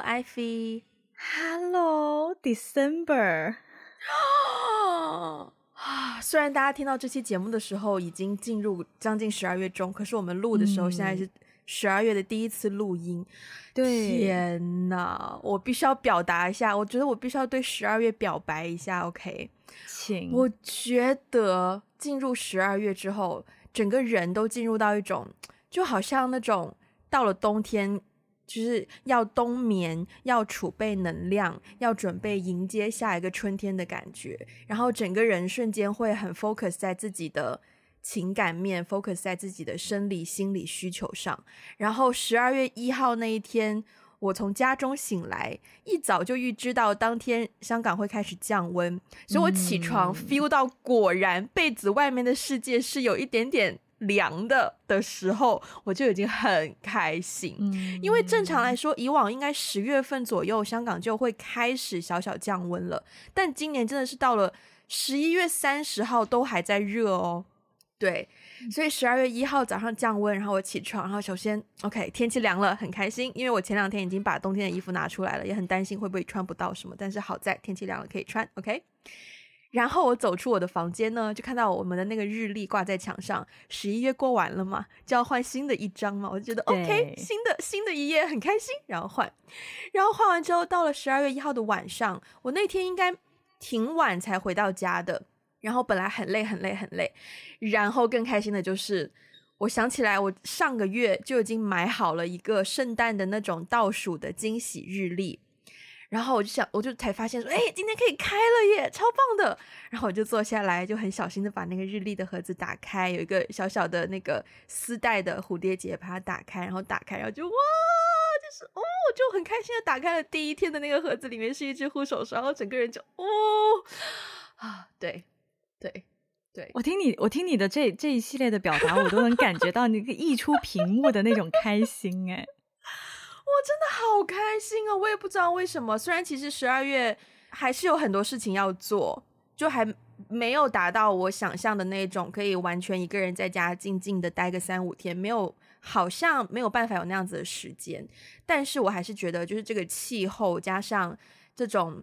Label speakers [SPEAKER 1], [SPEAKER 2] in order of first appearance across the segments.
[SPEAKER 1] Ivy。
[SPEAKER 2] Hello，December。
[SPEAKER 1] 啊，虽然大家听到这期节目的时候已经进入将近十二月中，可是我们录的时候现在是十二月的第一次录音。
[SPEAKER 2] 对，
[SPEAKER 1] 天呐，我必须要表达一下，我觉得我必须要对十二月表白一下。OK，
[SPEAKER 2] 请。
[SPEAKER 1] 我觉得进入十二月之后，整个人都进入到一种，就好像那种到了冬天。就是要冬眠，要储备能量，要准备迎接下一个春天的感觉，然后整个人瞬间会很 focus 在自己的情感面，focus 在自己的生理心理需求上。然后十二月一号那一天，我从家中醒来，一早就预知到当天香港会开始降温，所以我起床 feel 到果然被子外面的世界是有一点点。凉的的时候，我就已经很开心，嗯，因为正常来说，以往应该十月份左右，香港就会开始小小降温了。但今年真的是到了十一月三十号都还在热哦。对，所以十二月一号早上降温，然后我起床，然后首先 OK，天气凉了，很开心，因为我前两天已经把冬天的衣服拿出来了，也很担心会不会穿不到什么，但是好在天气凉了可以穿，OK。然后我走出我的房间呢，就看到我们的那个日历挂在墙上。十一月过完了嘛，就要换新的一张嘛。我就觉得 OK，新的新的一页很开心，然后换。然后换完之后，到了十二月一号的晚上，我那天应该挺晚才回到家的。然后本来很累很累很累，然后更开心的就是，我想起来我上个月就已经买好了一个圣诞的那种倒数的惊喜日历。然后我就想，我就才发现说，哎，今天可以开了耶，超棒的！然后我就坐下来，就很小心的把那个日历的盒子打开，有一个小小的那个丝带的蝴蝶结，把它打开，然后打开，然后就哇，就是哦，就很开心的打开了第一天的那个盒子，里面是一只护手霜，然后整个人就哦啊，对对对，
[SPEAKER 2] 我听你，我听你的这这一系列的表达，我都能感觉到那个溢出屏幕的那种开心，哎。
[SPEAKER 1] 真的好开心啊！我也不知道为什么，虽然其实十二月还是有很多事情要做，就还没有达到我想象的那种可以完全一个人在家静静的待个三五天，没有，好像没有办法有那样子的时间。但是我还是觉得，就是这个气候加上这种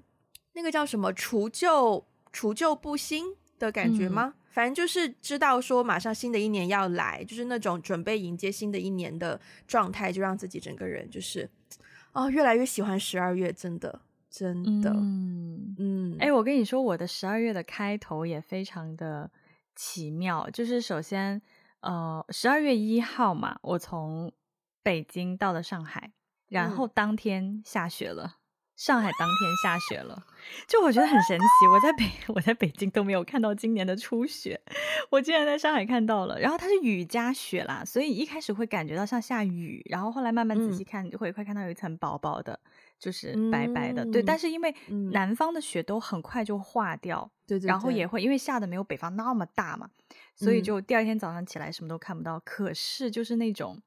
[SPEAKER 1] 那个叫什么“除旧除旧布新”的感觉吗？嗯反正就是知道说马上新的一年要来，就是那种准备迎接新的一年的状态，就让自己整个人就是哦，越来越喜欢十二月，真的真的，嗯嗯。
[SPEAKER 2] 哎、欸，我跟你说，我的十二月的开头也非常的奇妙，就是首先呃，十二月一号嘛，我从北京到了上海，然后当天下雪了。嗯上海当天下雪了，就我觉得很神奇。我在北 我在北京都没有看到今年的初雪，我竟然在上海看到了。然后它是雨加雪啦，所以一开始会感觉到像下雨，然后后来慢慢仔细看，会会看到有一层薄薄的，就是白白的。嗯、对，但是因为南方的雪都很快就化掉，对、嗯、然后也会因为下的没有北方那么大嘛，所以就第二天早上起来什么都看不到。可是就是那种。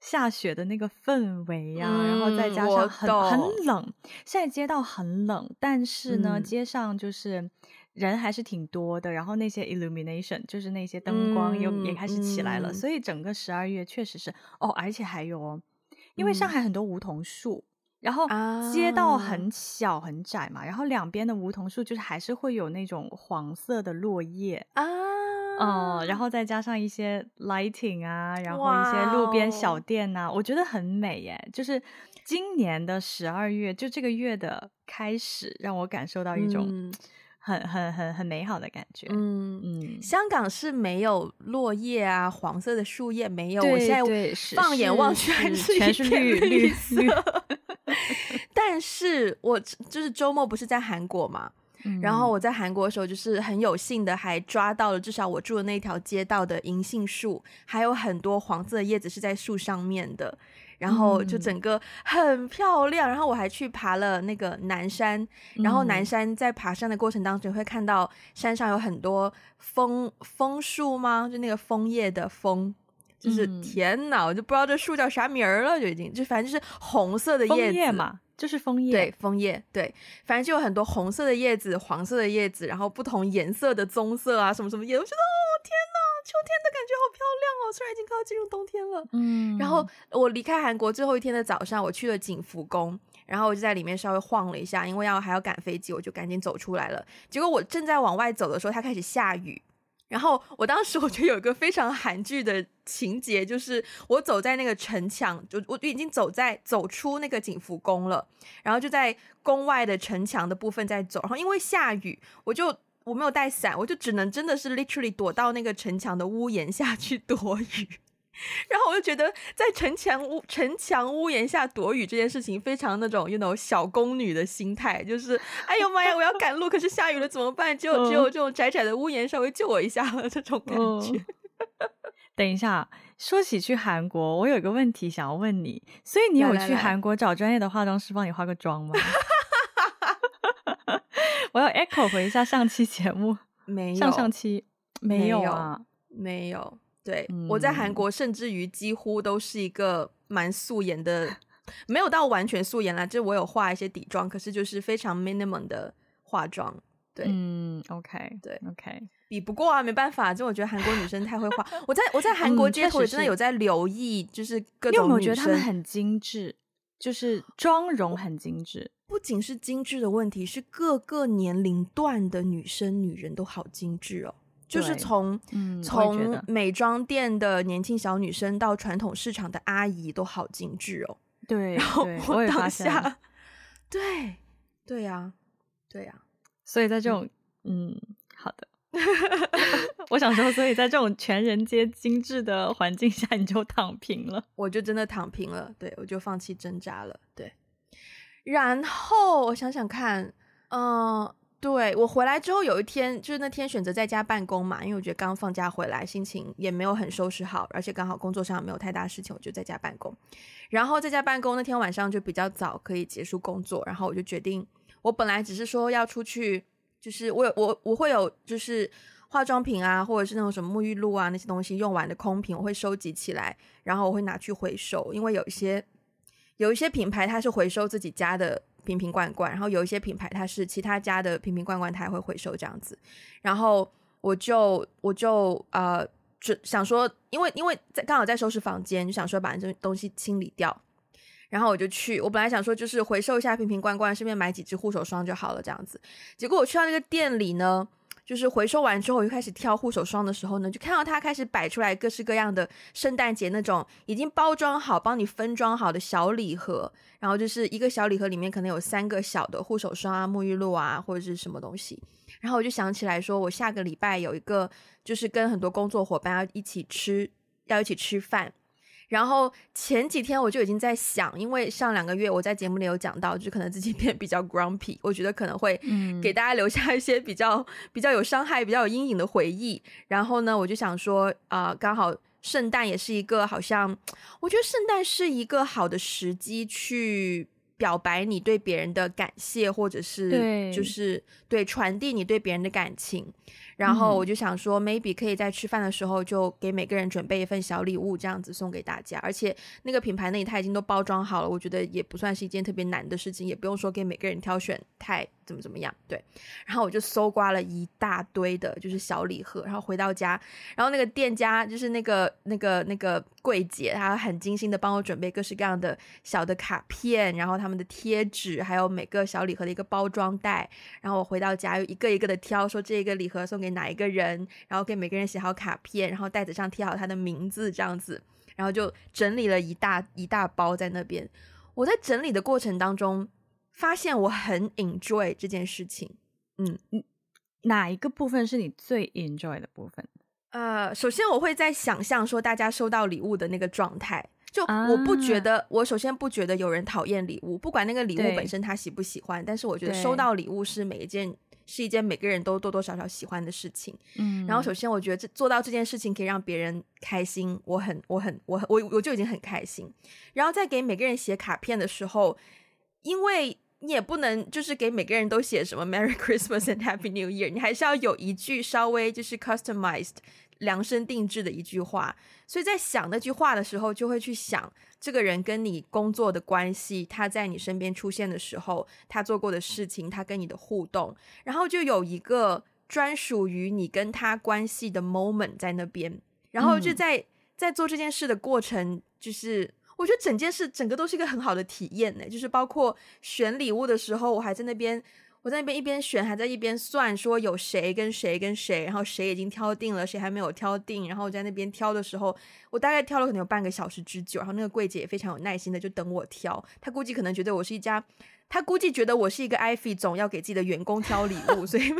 [SPEAKER 2] 下雪的那个氛围呀、啊，嗯、然后再加上很很冷，现在街道很冷，但是呢，嗯、街上就是人还是挺多的，然后那些 illumination 就是那些灯光又也开始起来了，嗯、所以整个十二月确实是哦，而且还有哦，因为上海很多梧桐树，嗯、然后街道很。小很窄嘛，然后两边的梧桐树就是还是会有那种黄色的落叶啊。哦，然后再加上一些 lighting 啊，然后一些路边小店呐我觉得很美耶。就是今年的十二月，就这个月的开始，让我感受到一种很、嗯、很很很美好的感觉。嗯嗯，
[SPEAKER 1] 嗯香港是没有落叶啊，黄色的树叶没有。
[SPEAKER 2] 对
[SPEAKER 1] 我现在放眼望去，还是
[SPEAKER 2] 全是绿绿色。
[SPEAKER 1] 但是我就是周末不是在韩国嘛？然后我在韩国的时候，就是很有幸的还抓到了，至少我住的那条街道的银杏树，还有很多黄色的叶子是在树上面的，然后就整个很漂亮。然后我还去爬了那个南山，然后南山在爬山的过程当中会看到山上有很多枫枫树吗？就那个枫叶的枫，就是天呐，我就不知道这树叫啥名儿了，就已经就反正就是红色的叶子
[SPEAKER 2] 嘛。就是枫叶，
[SPEAKER 1] 对，枫叶，对，反正就有很多红色的叶子、黄色的叶子，然后不同颜色的棕色啊，什么什么叶，我觉得哦，天呐，秋天的感觉好漂亮哦！虽然已经快要进入冬天了，嗯，然后我离开韩国最后一天的早上，我去了景福宫。然后我就在里面稍微晃了一下，因为要还要赶飞机，我就赶紧走出来了。结果我正在往外走的时候，它开始下雨。然后我当时 我就有一个非常韩剧的情节，就是我走在那个城墙，就我已经走在走出那个景福宫了，然后就在宫外的城墙的部分在走，然后因为下雨，我就我没有带伞，我就只能真的是 literally 躲到那个城墙的屋檐下去躲雨。然后我就觉得，在城墙屋城墙屋檐下躲雨这件事情，非常那种 you know 小宫女的心态，就是哎呦妈呀，我要赶路，可是下雨了怎么办？只有只有这种窄窄的屋檐稍微救我一下了，这种感觉。
[SPEAKER 2] 等一下，说起去韩国，我有一个问题想要问你，所以你有去韩国找专业的化妆师帮你化个妆吗？我要 echo 回一下上期节目，
[SPEAKER 1] 没有，
[SPEAKER 2] 上上期没有啊，
[SPEAKER 1] 没有。对，我在韩国，甚至于几乎都是一个蛮素颜的，没有到完全素颜啦，就我有化一些底妆，可是就是非常 minimum 的化妆。对，
[SPEAKER 2] 嗯，OK，
[SPEAKER 1] 对
[SPEAKER 2] ，OK，
[SPEAKER 1] 比不过啊，没办法，就我觉得韩国女生太会化。我在我在韩国街头也真的有在留意，就是各种女生，
[SPEAKER 2] 我觉得她们很精致，就是妆容很精致，
[SPEAKER 1] 不仅是精致的问题，是各个年龄段的女生女人都好精致哦。就是从从、嗯、美妆店的年轻小女生到传统市场的阿姨都好精致哦。
[SPEAKER 2] 对，
[SPEAKER 1] 然后我当下，对对呀、啊，对呀、啊，
[SPEAKER 2] 所以在这种嗯，嗯，好的，我想说，所以在这种全人皆精致的环境下，你就躺平了，
[SPEAKER 1] 我就真的躺平了，对，我就放弃挣扎了，对。然后我想想看，嗯、呃。对，我回来之后有一天，就是那天选择在家办公嘛，因为我觉得刚放假回来，心情也没有很收拾好，而且刚好工作上没有太大事情，我就在家办公。然后在家办公那天晚上就比较早可以结束工作，然后我就决定，我本来只是说要出去，就是我有我我会有就是化妆品啊，或者是那种什么沐浴露啊那些东西用完的空瓶，我会收集起来，然后我会拿去回收，因为有一些有一些品牌它是回收自己家的。瓶瓶罐罐，然后有一些品牌它是其他家的瓶瓶罐罐，它也会回收这样子。然后我就我就呃，就想说，因为因为在刚好在收拾房间，就想说把这东西清理掉。然后我就去，我本来想说就是回收一下瓶瓶罐罐，顺便买几支护手霜就好了这样子。结果我去到那个店里呢。就是回收完之后，我就开始挑护手霜的时候呢，就看到它开始摆出来各式各样的圣诞节那种已经包装好、帮你分装好的小礼盒，然后就是一个小礼盒里面可能有三个小的护手霜啊、沐浴露啊或者是什么东西。然后我就想起来说，我下个礼拜有一个就是跟很多工作伙伴要一起吃，要一起吃饭。然后前几天我就已经在想，因为上两个月我在节目里有讲到，就可能自己 变比较 grumpy，我觉得可能会给大家留下一些比较、嗯、比较有伤害、比较有阴影的回忆。然后呢，我就想说，啊、呃，刚好圣诞也是一个好像，我觉得圣诞是一个好的时机去表白你对别人的感谢，或者是就是对传递你对别人的感情。然后我就想说，maybe 可以在吃饭的时候就给每个人准备一份小礼物，这样子送给大家。而且那个品牌那里他已经都包装好了，我觉得也不算是一件特别难的事情，也不用说给每个人挑选太怎么怎么样。对，然后我就搜刮了一大堆的，就是小礼盒。然后回到家，然后那个店家就是那个那个那个柜姐，她很精心的帮我准备各式各样的小的卡片，然后他们的贴纸，还有每个小礼盒的一个包装袋。然后我回到家又一个一个的挑，说这个礼盒送给。哪一个人，然后给每个人写好卡片，然后袋子上贴好他的名字，这样子，然后就整理了一大一大包在那边。我在整理的过程当中，发现我很 enjoy 这件事情。嗯，
[SPEAKER 2] 哪一个部分是你最 enjoy 的部分？
[SPEAKER 1] 呃，首先我会在想象说大家收到礼物的那个状态，就我不觉得，啊、我首先不觉得有人讨厌礼物，不管那个礼物本身他喜不喜欢，但是我觉得收到礼物是每一件。是一件每个人都多多少少喜欢的事情，嗯，然后首先我觉得这做到这件事情可以让别人开心，我很我很我我我就已经很开心。然后在给每个人写卡片的时候，因为你也不能就是给每个人都写什么 Merry Christmas and Happy New Year，你还是要有一句稍微就是 customized。量身定制的一句话，所以在想那句话的时候，就会去想这个人跟你工作的关系，他在你身边出现的时候，他做过的事情，他跟你的互动，然后就有一个专属于你跟他关系的 moment 在那边，然后就在在做这件事的过程，就是。我觉得整件事整个都是一个很好的体验呢，就是包括选礼物的时候，我还在那边。我在那边一边选，还在一边算，说有谁跟谁跟谁，然后谁已经挑定了，谁还没有挑定。然后我在那边挑的时候，我大概挑了可能有半个小时之久。然后那个柜姐也非常有耐心的就等我挑。她估计可能觉得我是一家，她估计觉得我是一个 Ivy 总要给自己的员工挑礼物，所以，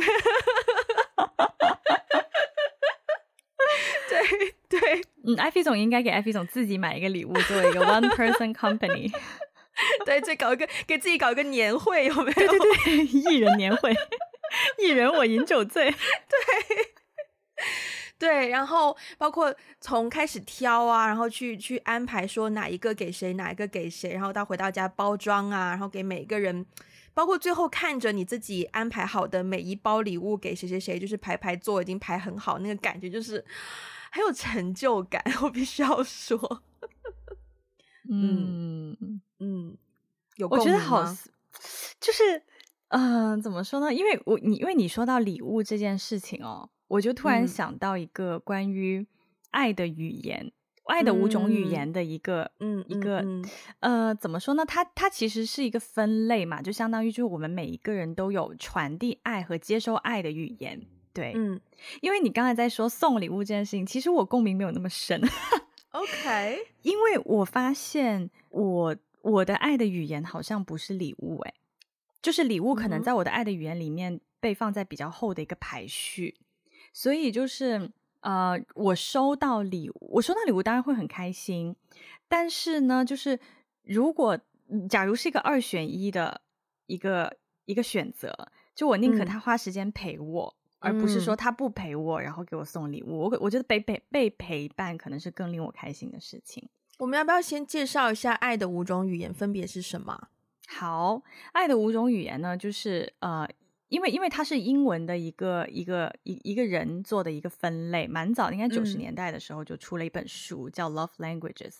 [SPEAKER 1] 对对，
[SPEAKER 2] 嗯，Ivy 总应该给 Ivy 总自己买一个礼物，作为一个 one person company。
[SPEAKER 1] 对，再搞一个给自己搞一个年会，有没有？
[SPEAKER 2] 对对对，艺人年会，艺人我饮酒醉。
[SPEAKER 1] 对对，然后包括从开始挑啊，然后去去安排说哪一个给谁，哪一个给谁，然后到回到家包装啊，然后给每个人，包括最后看着你自己安排好的每一包礼物给谁谁谁，就是排排坐已经排很好，那个感觉就是很有成就感，我必须要说。嗯嗯，有
[SPEAKER 2] 我觉得好，就是嗯、呃，怎么说呢？因为我你因为你说到礼物这件事情哦，我就突然想到一个关于爱的语言，嗯、爱的五种语言的一个嗯一个嗯呃，怎么说呢？它它其实是一个分类嘛，就相当于就是我们每一个人都有传递爱和接收爱的语言。对，嗯，因为你刚才在说送礼物这件事情，其实我共鸣没有那么深。
[SPEAKER 1] OK，
[SPEAKER 2] 因为我发现我我的爱的语言好像不是礼物，诶，就是礼物可能在我的爱的语言里面被放在比较后的一个排序，所以就是呃，我收到礼物，我收到礼物当然会很开心，但是呢，就是如果假如是一个二选一的一个一个选择，就我宁可他花时间陪我。嗯而不是说他不陪我，然后给我送礼物。我我觉得被陪被陪伴可能是更令我开心的事情。
[SPEAKER 1] 我们要不要先介绍一下爱的五种语言分别是什么？
[SPEAKER 2] 好，爱的五种语言呢，就是呃，因为因为它是英文的一个一个一一个人做的一个分类，蛮早，应该九十年代的时候就出了一本书，嗯、叫《Love Languages》。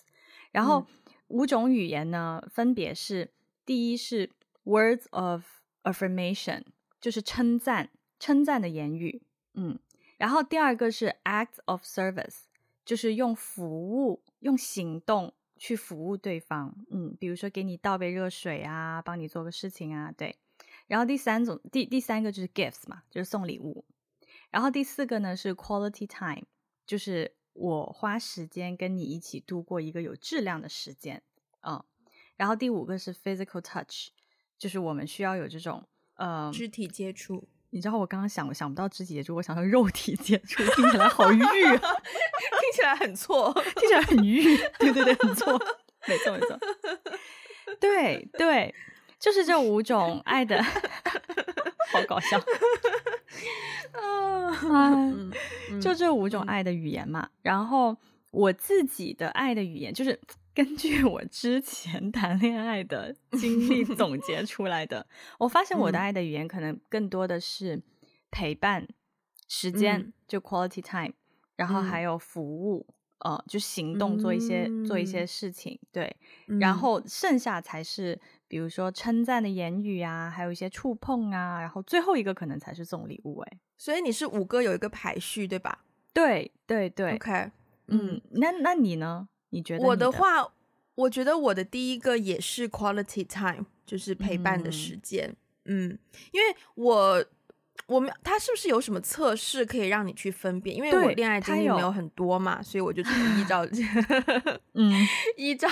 [SPEAKER 2] 然后、嗯、五种语言呢，分别是第一是 Words of Affirmation，就是称赞。称赞的言语，嗯，然后第二个是 acts of service，就是用服务、用行动去服务对方，嗯，比如说给你倒杯热水啊，帮你做个事情啊，对。然后第三种，第第三个就是 gifts 嘛，就是送礼物。然后第四个呢是 quality time，就是我花时间跟你一起度过一个有质量的时间，嗯。然后第五个是 physical touch，就是我们需要有这种呃
[SPEAKER 1] 肢体接触。
[SPEAKER 2] 你知道我刚刚想想不到肢体接触，我想到肉体接触，听起来好欲啊，
[SPEAKER 1] 听起来很错，
[SPEAKER 2] 听起来很欲，对对对，很错，没错没错，对 对，就是这五种爱的，好搞笑，嗯，就这五种爱的语言嘛，然后我自己的爱的语言就是。根据我之前谈恋爱的经历 总结出来的，我发现我的爱的语言可能更多的是陪伴、时间，嗯、就 quality time，然后还有服务，嗯、呃，就行动做一些、嗯、做一些事情，对，嗯、然后剩下才是比如说称赞的言语啊，还有一些触碰啊，然后最后一个可能才是送礼物，哎，
[SPEAKER 1] 所以你是五个有一个排序，对吧？
[SPEAKER 2] 对对对
[SPEAKER 1] ，OK，
[SPEAKER 2] 嗯，嗯那那你呢？你觉得你
[SPEAKER 1] 我的话，我觉得我的第一个也是 quality time，就是陪伴的时间。嗯，嗯，因为我我们他是不是有什么测试可以让你去分辨？因为我恋爱经历没有很多嘛，所以我就只能 依照嗯 依照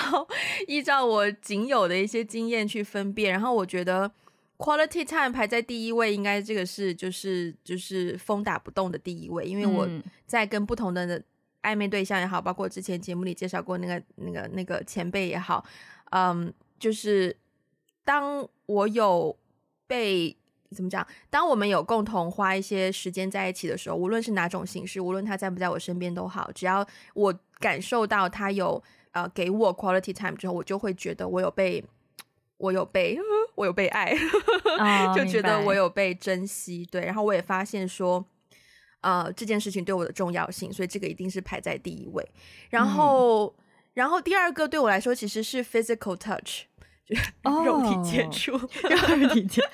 [SPEAKER 1] 依照我仅有的一些经验去分辨。然后我觉得 quality time 排在第一位，应该这个是就是就是风打不动的第一位，因为我在跟不同的人。暧昧对象也好，包括之前节目里介绍过那个、那个、那个前辈也好，嗯，就是当我有被怎么讲，当我们有共同花一些时间在一起的时候，无论是哪种形式，无论他在不在我身边都好，只要我感受到他有呃给我 quality time 之后，我就会觉得我有被，我有被，我有被爱，就觉得我有被珍惜。对，然后我也发现说。呃，这件事情对我的重要性，所以这个一定是排在第一位。然后，嗯、然后第二个对我来说其实是 physical touch，就是 肉体接触，肉体接触。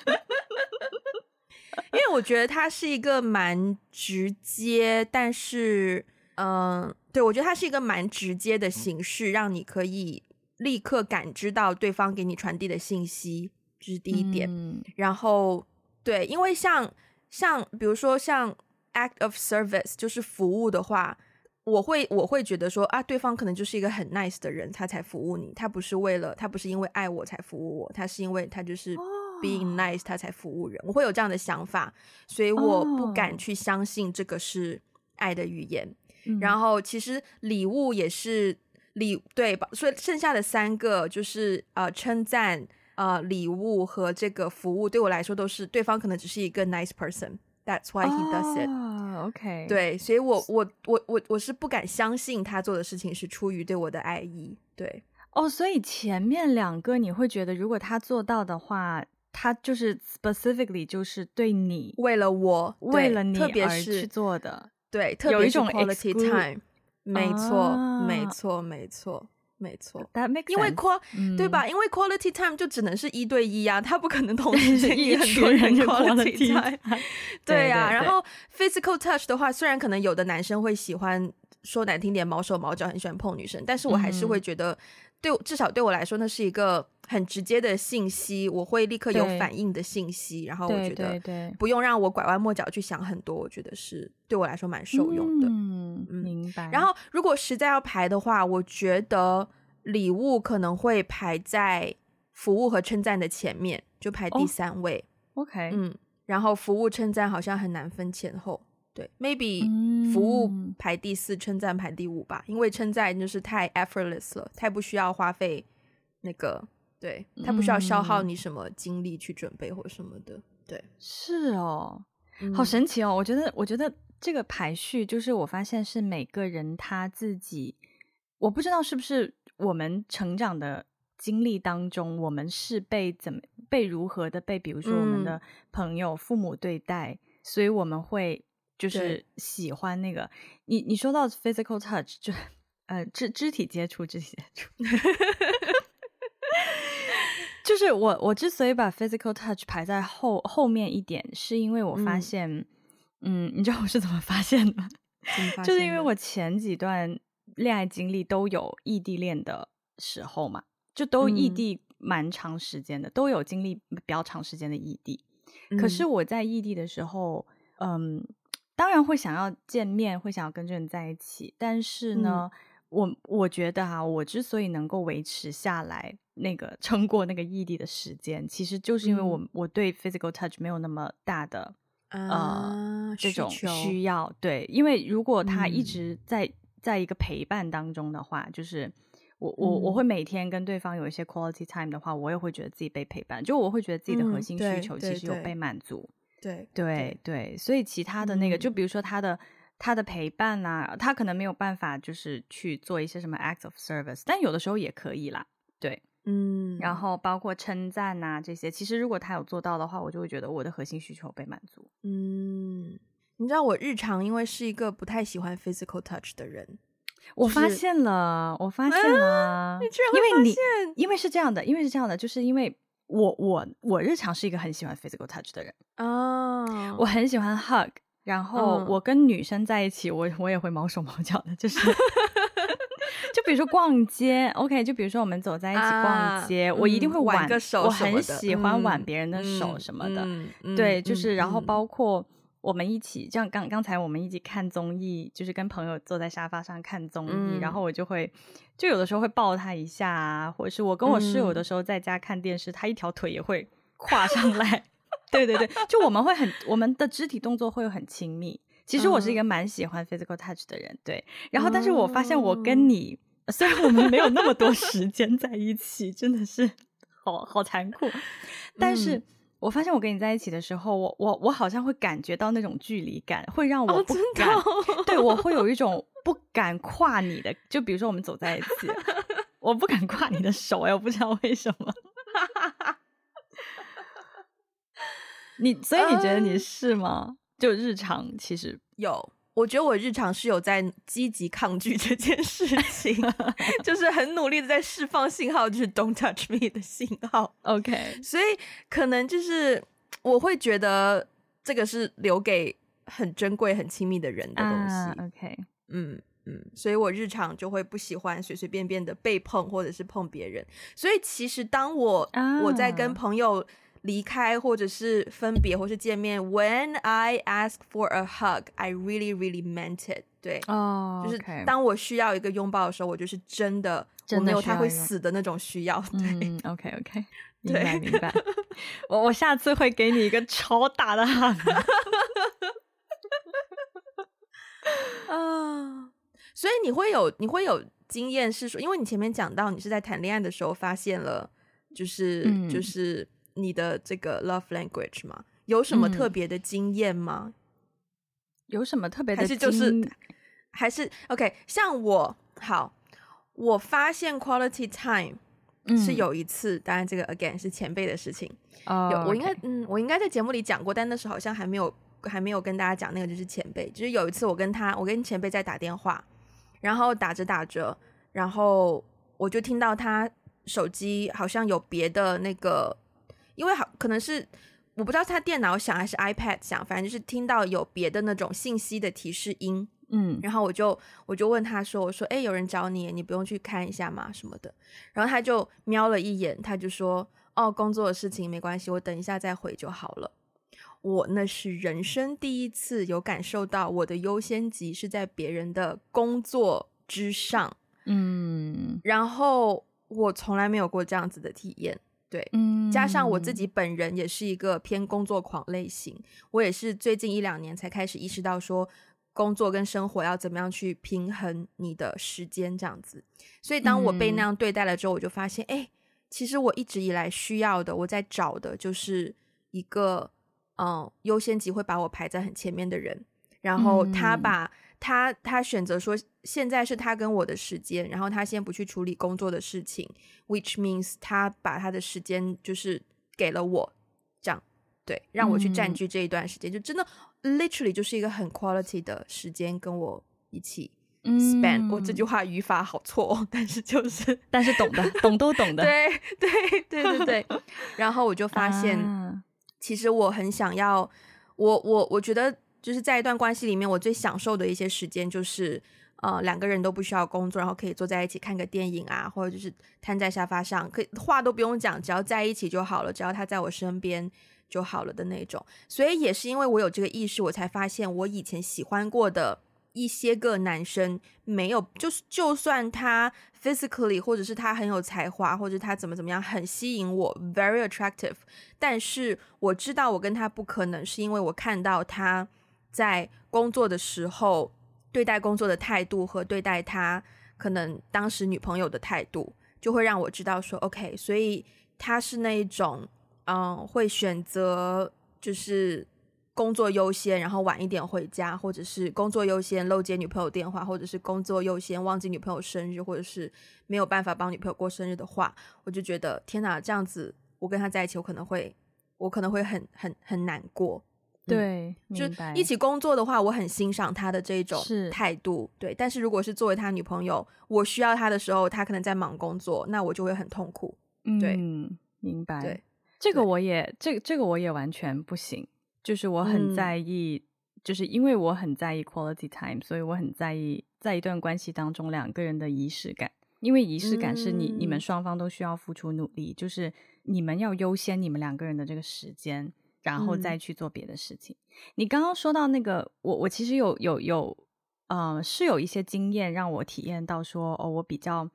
[SPEAKER 1] 因为我觉得他是一个蛮直接，但是，嗯、呃，对，我觉得他是一个蛮直接的形式，让你可以立刻感知到对方给你传递的信息，这、就是第一点。
[SPEAKER 2] 嗯、
[SPEAKER 1] 然后，对，因为像像比如说像 act of service 就是服务的话，我会我会觉得说啊，对方可能就是一个很 nice 的人，他才服务你，他不是为了他不是因为爱我才服务我，他是因为他就是。哦 Being nice，他才服务人，我会有这样的想法，所以我不敢去相信这个是爱的语言。Oh. 然后，其实礼物也是礼对吧？所以剩下的三个就是呃称赞、呃礼物和这个服务，对我来说都是对方可能只是一个 nice person，That's why he does it。
[SPEAKER 2] Oh, OK，
[SPEAKER 1] 对，所以我我我我我是不敢相信他做的事情是出于对我的爱意。对，
[SPEAKER 2] 哦，oh, 所以前面两个你会觉得，如果他做到的话。他就是 specifically 就是对你，
[SPEAKER 1] 为了我，
[SPEAKER 2] 为了你
[SPEAKER 1] 而
[SPEAKER 2] 去做的，
[SPEAKER 1] 对，特别是
[SPEAKER 2] 有一种
[SPEAKER 1] quality time，没错，没错，没错，没错。
[SPEAKER 2] That makes sense，
[SPEAKER 1] 因为 qual 对吧？因为 quality time 就只能是一对一啊，他不可能 同时给你很多人 quality time。对呀，然后 physical touch 的话，虽然可能有的男生会喜欢说难听点，毛手毛脚，很喜欢碰女生，但是我还是会觉得。对，至少对我来说，那是一个很直接的信息，我会立刻有反应的信息。然后我觉得不用让我拐弯抹角去想很多，我觉得是对我来说蛮受用的。
[SPEAKER 2] 嗯，明白。
[SPEAKER 1] 然后如果实在要排的话，我觉得礼物可能会排在服务和称赞的前面，就排第三位。
[SPEAKER 2] Oh, OK，
[SPEAKER 1] 嗯，然后服务称赞好像很难分前后。对，maybe 服务排第四，称赞、嗯、排第五吧，因为称赞就是太 effortless 了，太不需要花费那个，对，太不需要消耗你什么精力去准备或什么的，对，
[SPEAKER 2] 是哦，好神奇哦，我觉得，我觉得这个排序就是我发现是每个人他自己，我不知道是不是我们成长的经历当中，我们是被怎么被如何的被，比如说我们的朋友、嗯、父母对待，所以我们会。就是喜欢那个你，你说到 physical touch，就呃肢肢体接触，肢体接触，就是我我之所以把 physical touch 排在后后面一点，是因为我发现，嗯，嗯，你知道我是怎么发现的吗？
[SPEAKER 1] 现
[SPEAKER 2] 就是因为我前几段恋爱经历都有异地恋的时候嘛，就都异地蛮长时间的，嗯、都有经历比较长时间的异地。嗯、可是我在异地的时候，嗯。当然会想要见面，会想要跟这人在一起，但是呢，嗯、我我觉得哈、啊，我之所以能够维持下来，那个撑过那个异地的时间，其实就是因为我、嗯、我对 physical touch 没有那么大的、啊、呃这种需要。对，因为如果他一直在、嗯、在一个陪伴当中的话，就是我我我会每天跟对方有一些 quality time 的话，我也会觉得自己被陪伴，就我会觉得自己的核心需求其实有被满足。嗯对对对，所以其他的那个，嗯、就比如说他的他的陪伴啊，他可能没有办法就是去做一些什么 acts of service，但有的时候也可以啦。对，
[SPEAKER 1] 嗯，
[SPEAKER 2] 然后包括称赞啊这些，其实如果他有做到的话，我就会觉得我的核心需求被满足。
[SPEAKER 1] 嗯，你知道我日常因为是一个不太喜欢 physical touch 的人，
[SPEAKER 2] 我发现了，我发现了，
[SPEAKER 1] 啊、你居然会发现，
[SPEAKER 2] 因为你因为是这样的，因为是这样的，就是因为。我我我日常是一个很喜欢 physical touch 的人
[SPEAKER 1] 哦，oh.
[SPEAKER 2] 我很喜欢 hug，然后我跟女生在一起，我我也会毛手毛脚的，就是，就比如说逛街，OK，就比如说我们走在一起逛街，uh, 我一定会挽
[SPEAKER 1] 个手，
[SPEAKER 2] 我很喜欢挽别人的手什么的，
[SPEAKER 1] 嗯、
[SPEAKER 2] 对，就是然后包括。我们一起，像刚刚才我们一起看综艺，就是跟朋友坐在沙发上看综艺，嗯、然后我就会，就有的时候会抱他一下啊，或者是我跟我室友的时候在家看电视，嗯、他一条腿也会跨上来，对对对，就我们会很，我们的肢体动作会很亲密。其实我是一个蛮喜欢 physical touch 的人，对。然后，但是我发现我跟你，嗯、虽然我们没有那么多时间在一起，真的是好好残酷，但是。嗯我发现我跟你在一起的时候，我我我好像会感觉到那种距离感，会让我不敢，哦、对我会有一种不敢跨你的，就比如说我们走在一起，我不敢跨你的手，哎，我不知道为什么。你所以你觉得你是吗？嗯、就日常其实
[SPEAKER 1] 有。我觉得我日常是有在积极抗拒这件事情，就是很努力的在释放信号，就是 “Don't touch me” 的信号。
[SPEAKER 2] OK，
[SPEAKER 1] 所以可能就是我会觉得这个是留给很珍贵、很亲密的人的东西。
[SPEAKER 2] Uh, OK，
[SPEAKER 1] 嗯，嗯，所以我日常就会不喜欢随随便便的被碰或者是碰别人。所以其实当我、啊、我在跟朋友离开或者是分别或是见面，When I ask for a hug, I really really meant it。对，哦，就是当我需要一个拥抱的时候，我就是真的，真的我没有他会死的那种需要。对、
[SPEAKER 2] 嗯、OK OK，明白明白。我我下次会给你一个超大的 hug。
[SPEAKER 1] 啊。所以你会有你会有经验是说，因为你前面讲到你是在谈恋爱的时候发现了，就是、嗯、就是你的这个 love language 吗，有什么特别的经验吗？
[SPEAKER 2] 有什么特别的经验？
[SPEAKER 1] 还是就是还是 OK？像我好，我发现 quality time 是有一次，嗯、当然这个 again 是前辈的事情。哦、有我应该.嗯，我应该在节目里讲过，但那时候好像还没有还没有跟大家讲那个就是前辈，就是有一次我跟他，我跟前辈在打电话。然后打着打着，然后我就听到他手机好像有别的那个，因为好可能是我不知道他电脑响还是 iPad 响，反正就是听到有别的那种信息的提示音，嗯，然后我就我就问他说：“我说，哎，有人找你，你不用去看一下吗？什么的？”然后他就瞄了一眼，他就说：“哦，工作的事情没关系，我等一下再回就好了。”我那是人生第一次有感受到我的优先级是在别人的工作之上，嗯，然后我从来没有过这样子的体验，对，嗯，加上我自己本人也是一个偏工作狂类型，我也是最近一两年才开始意识到说工作跟生活要怎么样去平衡你的时间这样子，所以当我被那样对待了之后，我就发现，哎，其实我一直以来需要的，我在找的就是一个。嗯，优先级会把我排在很前面的人，然后他把、嗯、他他选择说，现在是他跟我的时间，然后他先不去处理工作的事情，which means 他把他的时间就是给了我，这样对，让我去占据这一段时间，嗯、就真的 literally 就是一个很 quality 的时间跟我一起 spend、嗯。我这句话语法好错，但是就是
[SPEAKER 2] 但是懂的，懂都懂的，
[SPEAKER 1] 对对对对对，然后我就发现。啊其实我很想要，我我我觉得就是在一段关系里面，我最享受的一些时间就是，呃，两个人都不需要工作，然后可以坐在一起看个电影啊，或者就是瘫在沙发上，可以话都不用讲，只要在一起就好了，只要他在我身边就好了的那种。所以也是因为我有这个意识，我才发现我以前喜欢过的。一些个男生没有，就是就算他 physically 或者是他很有才华，或者他怎么怎么样很吸引我，very attractive，但是我知道我跟他不可能，是因为我看到他在工作的时候对待工作的态度和对待他可能当时女朋友的态度，就会让我知道说 OK，所以他是那一种，嗯，会选择就是。工作优先，然后晚一点回家，或者是工作优先漏接女朋友电话，或者是工作优先忘记女朋友生日，或者是没有办法帮女朋友过生日的话，我就觉得天哪，这样子我跟他在一起，我可能会，我可能会很很很难过。
[SPEAKER 2] 对，
[SPEAKER 1] 嗯、就一起工作的话，我很欣赏他的这种态度。对，但是如果是作为他女朋友，我需要他的时候，他可能在忙工作，那我就会很痛苦。对，
[SPEAKER 2] 嗯，明白。对，这个我也，这个这个我也完全不行。就是我很在意，嗯，就是因为我很在意 quality time，所以我很在意在一段关系当中两个人的仪式感。因为仪式感是你，嗯，你们双方都需要付出努力，就是你们要优先你们两个人的这个时间，然后再去做别的事情。嗯，你刚刚说到那个，我我其实有有有，呃，是有一些经验让我体验到说，哦，我比较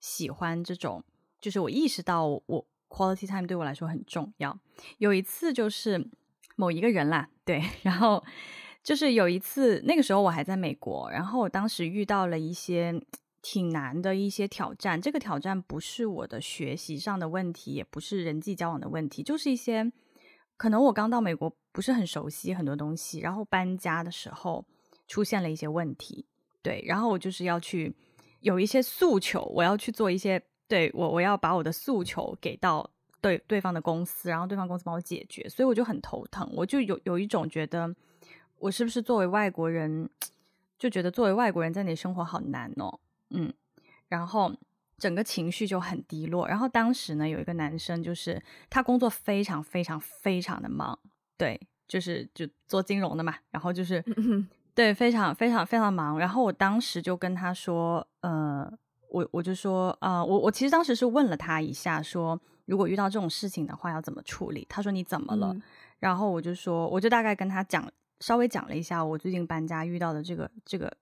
[SPEAKER 2] 喜欢这种，就是我意识到我 quality time 对我来说很重要。有一次就是。某一个人啦，对，然后就是有一次，那个时候我还在美国，然后我当时遇到了一些挺难的一些挑战。这个挑战不是我的学习上的问题，也不是人际交往的问题，就是一些可能我刚到美国不是很熟悉很多东西，然后搬家的时候出现了一些问题，对，然后我就是要去有一些诉求，我要去做一些，对，我我要把我的诉求给到。对对方的公司，然后对方公司帮我解决，所以我就很头疼，我就有有一种觉得，我是不是作为外国人，就觉得作为外国人在那生活好难哦，嗯，然后整个情绪就很低落。然后当时呢，有一个男生，就是他工作非常非常非常的忙，对，就是就做金融的嘛，然后就是对，非常非常非常忙。然后我当时就跟他说，呃，我我就说，啊、呃，我我其实当时是问了他一下，说如果遇到这种事情的话要怎么处理？他说你怎么了？嗯、然后我就说，我就大概跟他讲，稍微讲了一下我最近搬家遇到的这个这个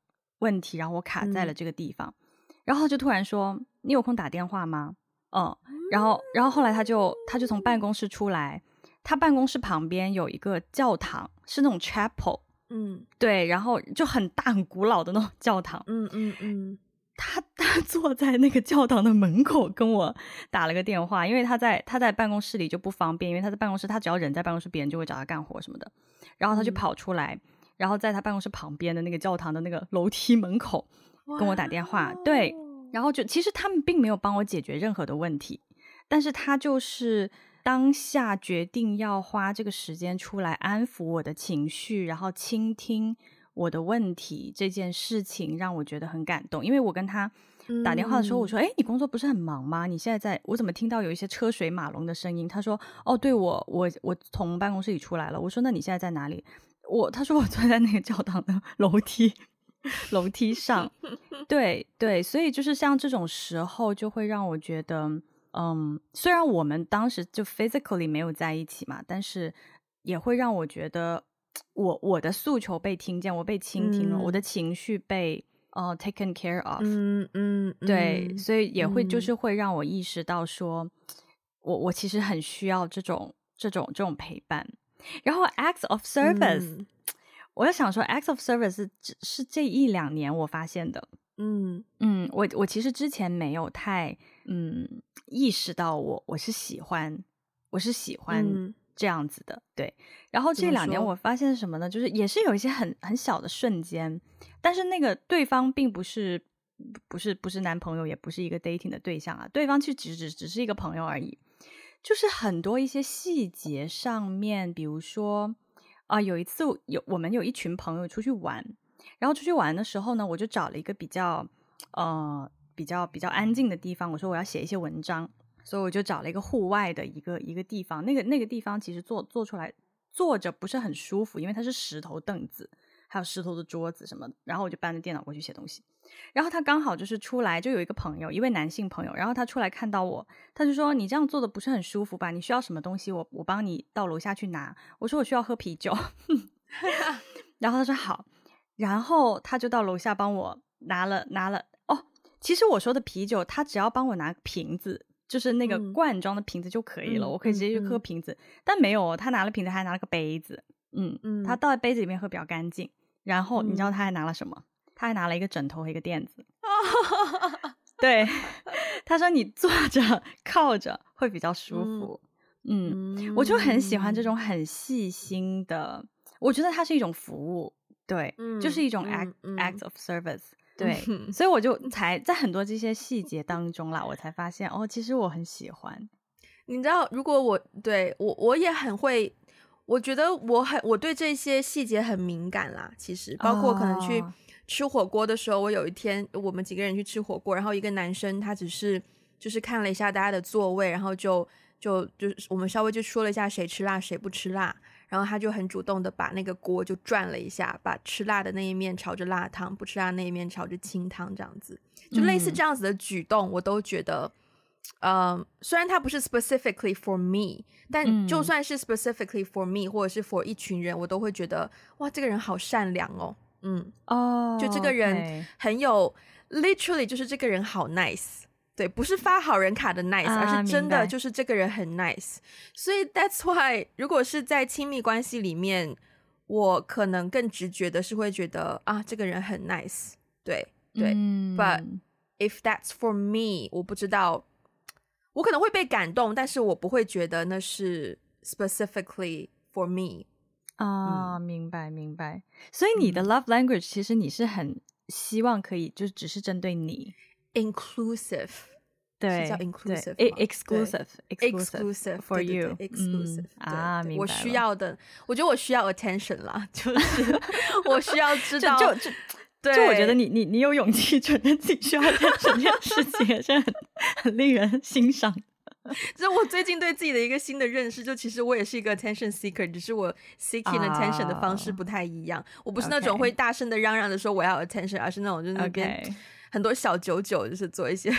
[SPEAKER 2] 问题，然后我卡在了这个地方。嗯、然后就突然说，你有空打电话吗？嗯，然后然后后来他就他就从办公室出来，他办公室旁边有一个教堂，是那种 chapel。嗯，对，然后就很大很古老的那种 教堂。嗯嗯嗯，他他坐在那个教堂的门口跟我打了个电话，因为他在他在办公室里就不方便，因为他在办公室，他只要人在办公室，别人就会找他干活什么的。然后他就跑出来，嗯、然后在他办公室旁边的那个教堂的那个楼梯门口跟我打电话。对，然后就其实他们并没有帮我解决任何的问题，但是他就是。当下决定要花这个时间出来安抚我的情绪，然后倾听我的问题，这件事情让我觉得很感动。因为我跟他打电话的时候，我说：“哎、嗯，你工作不是很忙吗？你现在在，我怎么听到有一些车水马龙的声音？”他说：“哦，对，我我我从办公室里出来了。”我说：“那你现在在哪里？”我他说：“我坐在那个教堂的楼梯楼梯上。”对对，所以就是像这种时候，就会让我觉得。嗯，虽然我们当时就 physically 没有在一起嘛，但是也会让我觉得我我的诉求被听见，我被倾听了，嗯、我的情绪被呃 taken care of。嗯嗯，嗯对，所以也会就是会让我意识到说，嗯、我我其实很需要这种这种这种陪伴。然后 acts of service，、嗯、我就想说 acts of service 是是这一两年我发现的。嗯嗯，我我其实之前没有太嗯意识到我我是喜欢我是喜欢这样子的，嗯、对。然后这两年我发现什么呢？就是也是有一些很很小的瞬间，但是那个对方并不是不是不是男朋友，也不是一个 dating 的对象啊，对方其实只只只是一个朋友而已。就是很多一些细节上面，比如说啊，有一次有我们有一群朋友出去玩。然后出去玩的时候呢，我就找了一个比较，呃，比较比较安静的地方。我说我要写一些文章，所以我就找了一个户外的一个一个地方。那个那个地方其实坐坐出来坐着不是很舒服，因为它是石头凳子，还有石头的桌子什么的。然后我就搬着电脑过去写东西。然后他刚好就是出来，就有一个朋友，一位男性朋友。然后他出来看到我，他就说：“你这样坐的不是很舒服吧？你需要什么东西？我我帮你到楼下去拿。”我说：“我需要喝啤酒。”然后他说：“好。”然后他就到楼下帮我拿了拿了哦，其实我说的啤酒，他只要帮我拿瓶子，就是那个罐装的瓶子就可以了，嗯、我可以直接去喝瓶子。嗯嗯、但没有，他拿了瓶子，还拿了个杯子，嗯嗯，他倒在杯子里面喝比较干净。然后你知道他还拿了什么？嗯、他还拿了一个枕头和一个垫子。对，他说你坐着靠着会比较舒服。嗯，嗯，我就很喜欢这种很细心的，我觉得它是一种服务。对，嗯、就是一种 act、嗯、act of service、嗯。对，嗯、所以我就才在很多这些细节当中啦，我才发现哦，其实我很喜欢。
[SPEAKER 1] 你知道，如果我对我我也很会，我觉得我很我对这些细节很敏感啦。其实，包括可能去吃火锅的时候，哦、我有一天我们几个人去吃火锅，然后一个男生他只是就是看了一下大家的座位，然后就就就是我们稍微就说了一下谁吃辣谁不吃辣。然后他就很主动的把那个锅就转了一下，把吃辣的那一面朝着辣汤，不吃辣的那一面朝着清汤，这样子，就类似这样子的举动，我都觉得，嗯、呃，虽然它不是 specifically for me，但就算是 specifically for me，或者是 for 一群人，我都会觉得，哇，这个人好善良哦，嗯，哦，就这个人很有 literally，就是这个人好 nice。对，不是发好人卡的 nice，、啊、而是真的就是这个人很 nice，所以 that's why 如果是在亲密关系里面，我可能更直觉的是会觉得啊，这个人很 nice，对对、嗯、，but if that's for me，我不知道，我可能会被感动，但是我不会觉得那是 specifically for me
[SPEAKER 2] 啊，嗯、明白明白，所以你的 love language、嗯、其实你是很希望可以就只是针对你。
[SPEAKER 1] inclusive，
[SPEAKER 2] 对，
[SPEAKER 1] 叫
[SPEAKER 2] inclusive，exclusive，exclusive for you，exclusive
[SPEAKER 1] 啊，明白。我需要的，我觉得我需要 attention 啦，就是我需要知道，
[SPEAKER 2] 就就对，就我觉得你你你有勇气 承认自己需要 attention 这件事情，也是很很令人欣赏。
[SPEAKER 1] 这是我最近对自己的一个新的认识，就其实我也是一个 attention seeker，只是我 seeking attention 的方式不太一样。Uh, 我不是那种会大声的嚷嚷的说我要 attention，而是那种就是那边很多小九九，就是做一些